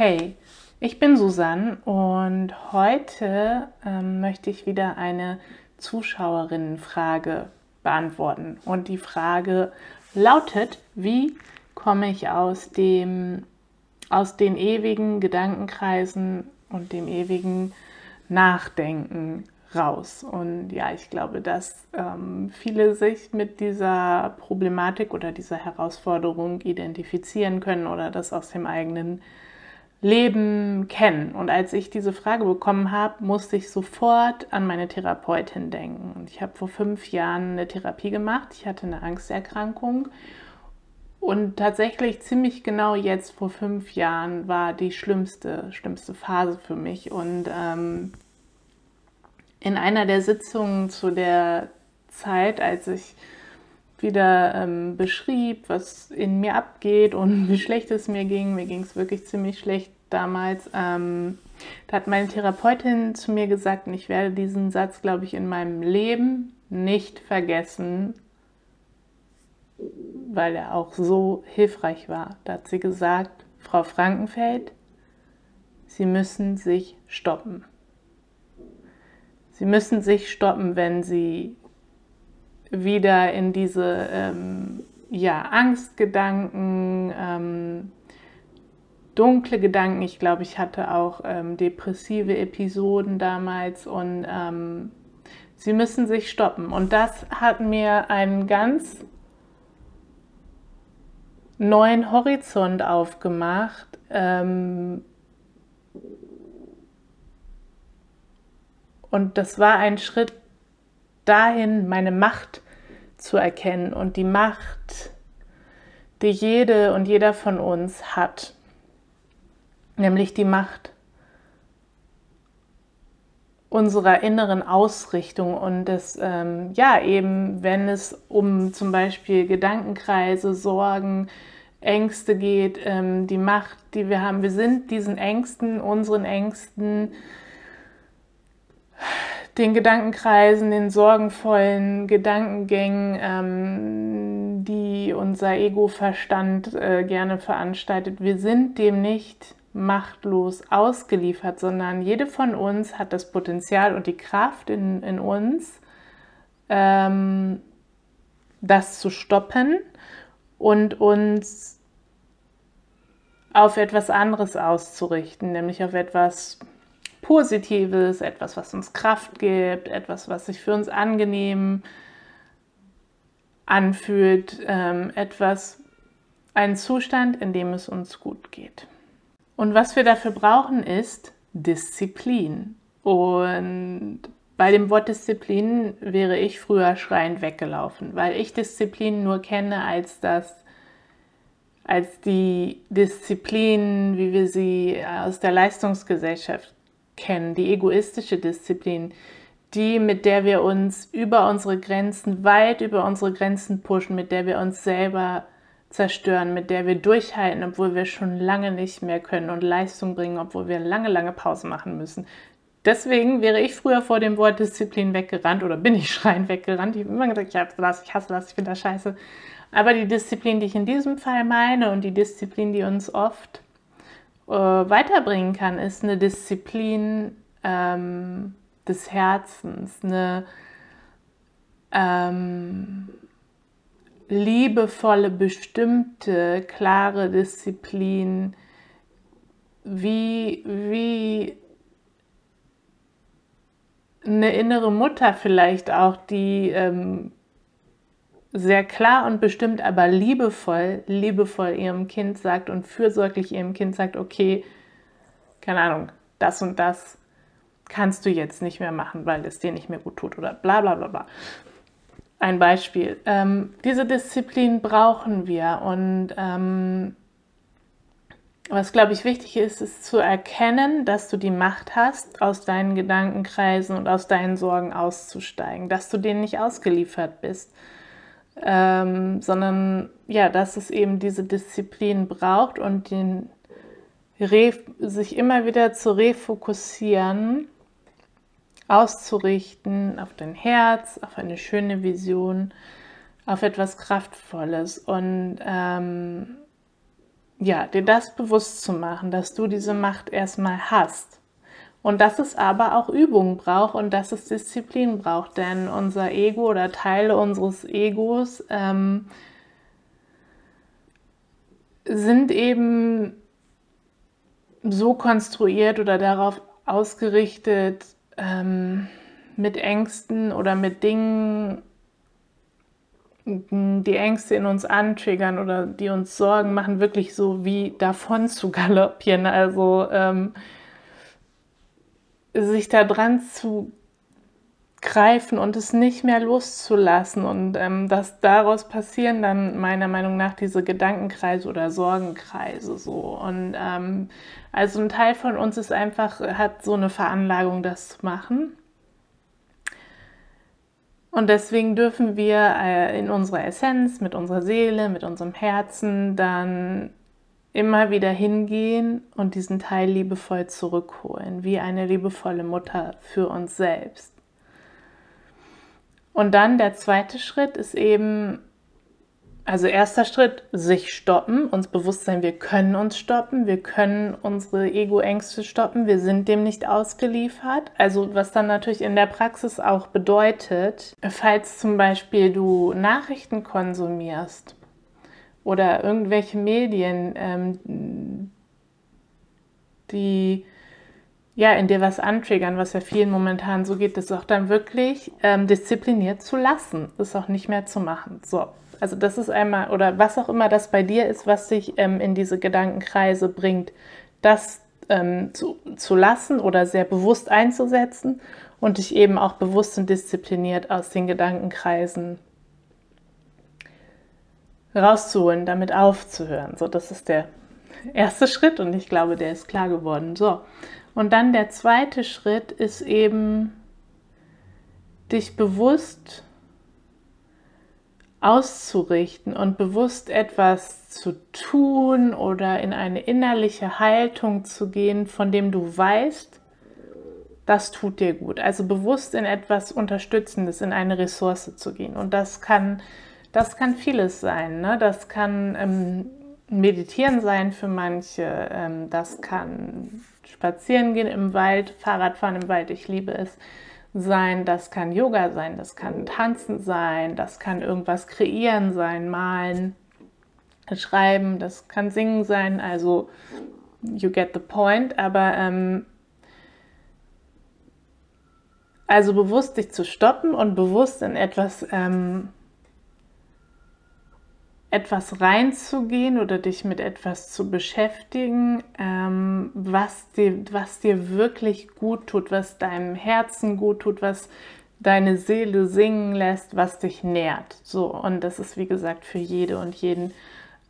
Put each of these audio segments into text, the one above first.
Hey, ich bin Susanne und heute ähm, möchte ich wieder eine Zuschauerinnenfrage beantworten. Und die Frage lautet, wie komme ich aus, dem, aus den ewigen Gedankenkreisen und dem ewigen Nachdenken raus. Und ja, ich glaube, dass ähm, viele sich mit dieser Problematik oder dieser Herausforderung identifizieren können oder das aus dem eigenen Leben kennen. Und als ich diese Frage bekommen habe, musste ich sofort an meine Therapeutin denken. Und ich habe vor fünf Jahren eine Therapie gemacht. Ich hatte eine Angsterkrankung. Und tatsächlich ziemlich genau jetzt vor fünf Jahren war die schlimmste, schlimmste Phase für mich. Und ähm, in einer der Sitzungen zu der Zeit, als ich wieder ähm, beschrieb, was in mir abgeht und wie schlecht es mir ging. Mir ging es wirklich ziemlich schlecht damals. Ähm, da hat meine Therapeutin zu mir gesagt, und ich werde diesen Satz, glaube ich, in meinem Leben nicht vergessen, weil er auch so hilfreich war. Da hat sie gesagt, Frau Frankenfeld, Sie müssen sich stoppen. Sie müssen sich stoppen, wenn Sie wieder in diese ähm, ja, Angstgedanken, ähm, dunkle Gedanken. Ich glaube, ich hatte auch ähm, depressive Episoden damals und ähm, sie müssen sich stoppen. Und das hat mir einen ganz neuen Horizont aufgemacht. Ähm, und das war ein Schritt dahin, meine Macht zu erkennen und die Macht, die jede und jeder von uns hat, nämlich die Macht unserer inneren Ausrichtung und das, ähm, ja, eben, wenn es um zum Beispiel Gedankenkreise, Sorgen, Ängste geht, ähm, die Macht, die wir haben. Wir sind diesen Ängsten, unseren Ängsten, den Gedankenkreisen, den sorgenvollen Gedankengängen, ähm, die unser Ego-Verstand äh, gerne veranstaltet. Wir sind dem nicht machtlos ausgeliefert, sondern jede von uns hat das Potenzial und die Kraft in, in uns, ähm, das zu stoppen und uns auf etwas anderes auszurichten, nämlich auf etwas Positives, etwas, was uns Kraft gibt, etwas, was sich für uns angenehm anfühlt, ähm, etwas, ein Zustand, in dem es uns gut geht. Und was wir dafür brauchen, ist Disziplin. Und bei dem Wort Disziplin wäre ich früher schreiend weggelaufen, weil ich Disziplin nur kenne als das als die Disziplin, wie wir sie aus der Leistungsgesellschaft kennen, die egoistische Disziplin, die, mit der wir uns über unsere Grenzen, weit über unsere Grenzen pushen, mit der wir uns selber zerstören, mit der wir durchhalten, obwohl wir schon lange nicht mehr können und Leistung bringen, obwohl wir lange, lange Pause machen müssen. Deswegen wäre ich früher vor dem Wort Disziplin weggerannt oder bin ich schreiend weggerannt. Ich habe immer gesagt, ich hasse das, ich hasse das, ich finde das scheiße. Aber die Disziplin, die ich in diesem Fall meine und die Disziplin, die uns oft äh, weiterbringen kann, ist eine Disziplin ähm, des Herzens, eine ähm, liebevolle, bestimmte, klare Disziplin, wie, wie eine innere Mutter vielleicht auch, die ähm, sehr klar und bestimmt, aber liebevoll, liebevoll ihrem Kind sagt und fürsorglich ihrem Kind sagt, okay, keine Ahnung, das und das kannst du jetzt nicht mehr machen, weil es dir nicht mehr gut tut oder bla bla bla bla. Ein Beispiel. Ähm, diese Disziplin brauchen wir und ähm, was, glaube ich, wichtig ist, ist zu erkennen, dass du die Macht hast, aus deinen Gedankenkreisen und aus deinen Sorgen auszusteigen, dass du denen nicht ausgeliefert bist ähm, sondern ja, dass es eben diese Disziplin braucht und den Re sich immer wieder zu refokussieren, auszurichten auf dein Herz, auf eine schöne Vision, auf etwas Kraftvolles. Und ähm, ja, dir das bewusst zu machen, dass du diese Macht erstmal hast. Und dass es aber auch Übung braucht und dass es Disziplin braucht, denn unser Ego oder Teile unseres Egos ähm, sind eben so konstruiert oder darauf ausgerichtet, ähm, mit Ängsten oder mit Dingen die Ängste in uns antriggern oder die uns Sorgen machen, wirklich so wie davon zu galoppieren. Also ähm, sich da dran zu greifen und es nicht mehr loszulassen. Und ähm, dass daraus passieren dann meiner Meinung nach diese Gedankenkreise oder Sorgenkreise so. Und ähm, also ein Teil von uns ist einfach, hat so eine Veranlagung, das zu machen. Und deswegen dürfen wir äh, in unserer Essenz, mit unserer Seele, mit unserem Herzen dann immer wieder hingehen und diesen Teil liebevoll zurückholen, wie eine liebevolle Mutter für uns selbst. Und dann der zweite Schritt ist eben also erster Schritt, sich stoppen, uns bewusst sein, wir können uns stoppen, wir können unsere Ego-Ängste stoppen, wir sind dem nicht ausgeliefert. Also was dann natürlich in der Praxis auch bedeutet, falls zum Beispiel du Nachrichten konsumierst oder irgendwelche Medien, ähm, die ja, in dir was antriggern, was ja vielen momentan so geht, das auch dann wirklich ähm, diszipliniert zu lassen, das auch nicht mehr zu machen. So, also das ist einmal, oder was auch immer das bei dir ist, was dich ähm, in diese Gedankenkreise bringt, das ähm, zu, zu lassen oder sehr bewusst einzusetzen und dich eben auch bewusst und diszipliniert aus den Gedankenkreisen rauszuholen, damit aufzuhören. So, das ist der erste Schritt und ich glaube, der ist klar geworden. So, und dann der zweite Schritt ist eben, dich bewusst auszurichten und bewusst etwas zu tun oder in eine innerliche Haltung zu gehen, von dem du weißt, das tut dir gut. Also bewusst in etwas Unterstützendes, in eine Ressource zu gehen. Und das kann, das kann vieles sein. Ne? Das kann ähm, Meditieren sein für manche. Ähm, das kann Spazieren gehen im Wald, Fahrradfahren im Wald. Ich liebe es sein, das kann Yoga sein, das kann Tanzen sein, das kann irgendwas kreieren sein, malen, schreiben, das kann singen sein, also you get the point, aber ähm, also bewusst dich zu stoppen und bewusst in etwas ähm, etwas reinzugehen oder dich mit etwas zu beschäftigen, ähm, was, dir, was dir wirklich gut tut, was deinem Herzen gut tut, was deine Seele singen lässt, was dich nährt. So, und das ist wie gesagt für jede und jeden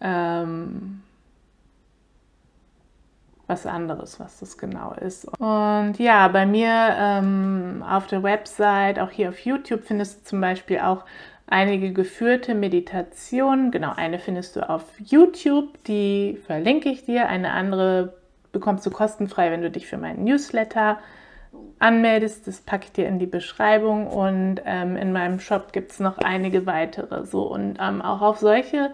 ähm, was anderes, was das genau ist. Und ja, bei mir ähm, auf der Website, auch hier auf YouTube findest du zum Beispiel auch einige geführte Meditationen. Genau, eine findest du auf YouTube, die verlinke ich dir. Eine andere bekommst du kostenfrei, wenn du dich für meinen Newsletter anmeldest. Das packe ich dir in die Beschreibung und ähm, in meinem Shop gibt es noch einige weitere. So und ähm, auch auf solche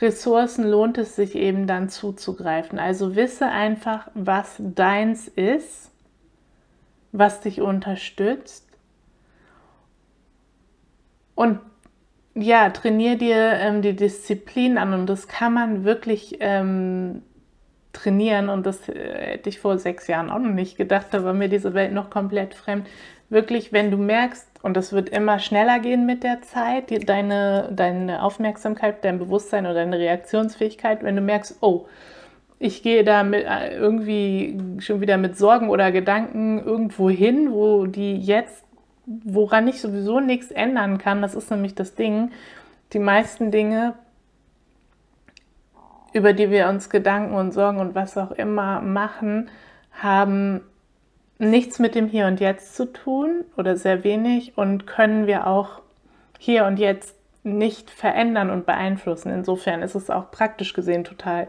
Ressourcen lohnt es sich eben dann zuzugreifen. Also wisse einfach, was deins ist, was dich unterstützt und ja, trainier dir ähm, die Disziplin an und das kann man wirklich ähm, trainieren und das äh, hätte ich vor sechs Jahren auch noch nicht gedacht, da war mir diese Welt noch komplett fremd. Wirklich, wenn du merkst, und das wird immer schneller gehen mit der Zeit, die, deine, deine Aufmerksamkeit, dein Bewusstsein oder deine Reaktionsfähigkeit, wenn du merkst, oh, ich gehe da mit, äh, irgendwie schon wieder mit Sorgen oder Gedanken irgendwo hin, wo die jetzt woran ich sowieso nichts ändern kann, das ist nämlich das Ding, die meisten Dinge, über die wir uns Gedanken und Sorgen und was auch immer machen, haben nichts mit dem Hier und Jetzt zu tun oder sehr wenig und können wir auch hier und jetzt nicht verändern und beeinflussen. Insofern ist es auch praktisch gesehen total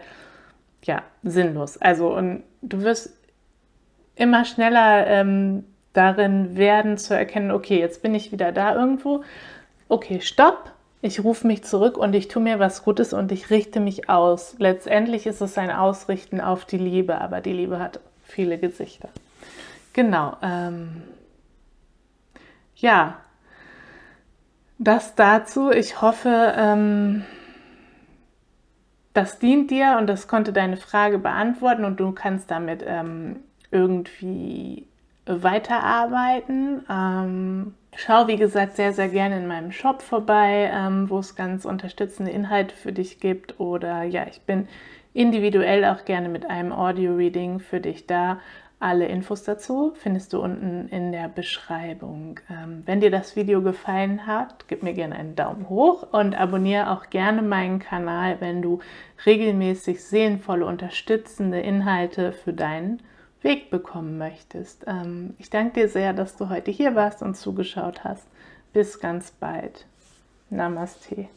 ja, sinnlos. Also und du wirst immer schneller ähm, darin werden zu erkennen, okay, jetzt bin ich wieder da irgendwo. Okay, stopp. ich rufe mich zurück und ich tue mir was Gutes und ich richte mich aus. Letztendlich ist es ein Ausrichten auf die Liebe, aber die Liebe hat viele Gesichter. Genau. Ähm, ja, das dazu. Ich hoffe, ähm, das dient dir und das konnte deine Frage beantworten und du kannst damit ähm, irgendwie weiterarbeiten. Ähm, schau, wie gesagt, sehr, sehr gerne in meinem Shop vorbei, ähm, wo es ganz unterstützende Inhalte für dich gibt. Oder ja, ich bin individuell auch gerne mit einem Audio-Reading für dich da. Alle Infos dazu findest du unten in der Beschreibung. Ähm, wenn dir das Video gefallen hat, gib mir gerne einen Daumen hoch und abonniere auch gerne meinen Kanal, wenn du regelmäßig seelenvolle, unterstützende Inhalte für deinen Weg bekommen möchtest. Ähm, ich danke dir sehr, dass du heute hier warst und zugeschaut hast. Bis ganz bald. Namaste.